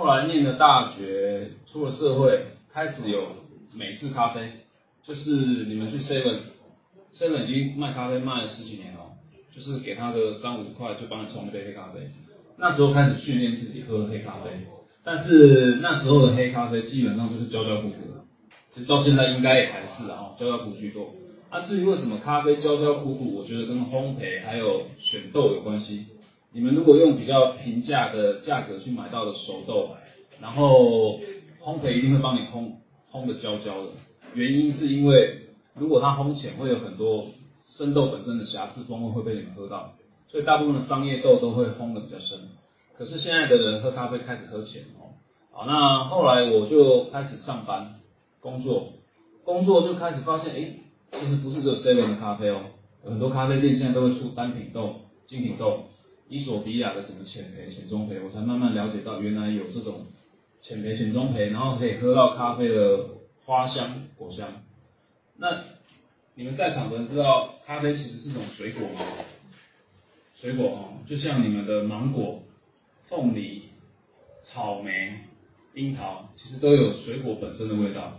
后来念了大学，出了社会，开始有美式咖啡，就是你们去 Seven，Seven 已经卖咖啡卖了十几年了，就是给他个三五十块就帮你冲一杯黑咖啡。那时候开始训练自己喝黑咖啡，但是那时候的黑咖啡基本上就是焦焦苦苦的，其实到现在应该也还是啊，焦焦苦居多。啊，至于为什么咖啡焦焦苦苦，我觉得跟烘焙还有选豆有关系。你们如果用比较平价的价格去买到的熟豆，然后烘焙一定会帮你烘烘的焦焦的，原因是因为如果它烘浅，会有很多生豆本身的瑕疵风味会被你们喝到，所以大部分的商业豆都会烘的比较深。可是现在的人喝咖啡开始喝浅哦，好，那后来我就开始上班工作，工作就开始发现，哎。其实不是只有 seven 的咖啡哦，有很多咖啡店现在都会出单品豆、精品豆，伊索比亚的什么浅焙、浅中焙，我才慢慢了解到原来有这种浅焙、浅中焙，然后可以喝到咖啡的花香、果香。那你们在场的人知道咖啡其实是种水果吗？水果哦，就像你们的芒果、凤梨、草莓、樱桃，其实都有水果本身的味道。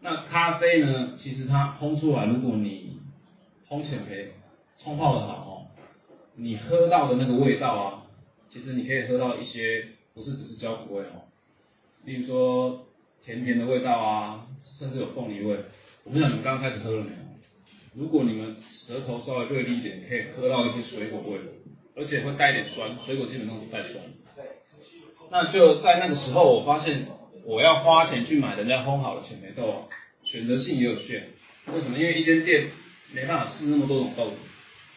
那咖啡呢？其实它烘出来，如果你烘浅焙、冲泡的好，你喝到的那个味道啊，其实你可以喝到一些不是只是焦苦味哦，例如说甜甜的味道啊，甚至有凤梨味。我不知道你们刚开始喝了没有？如果你们舌头稍微锐利一点，可以喝到一些水果味，而且会带一点酸，水果基本上不带酸。对那就在那个时候，我发现。我要花钱去买人家烘好的浅焙豆，选择性也有限。为什么？因为一间店没办法试那么多种豆子。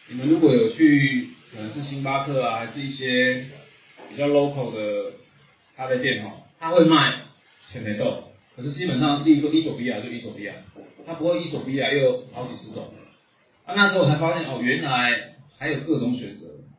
你们如果有去，可能是星巴克啊，还是一些比较 local 的咖啡店哈，他会卖浅梅豆，可是基本上，例如说伊索比亚就伊索比亚，他不会伊索比亚又好几十种。啊，那时候我才发现哦，原来还有各种选择。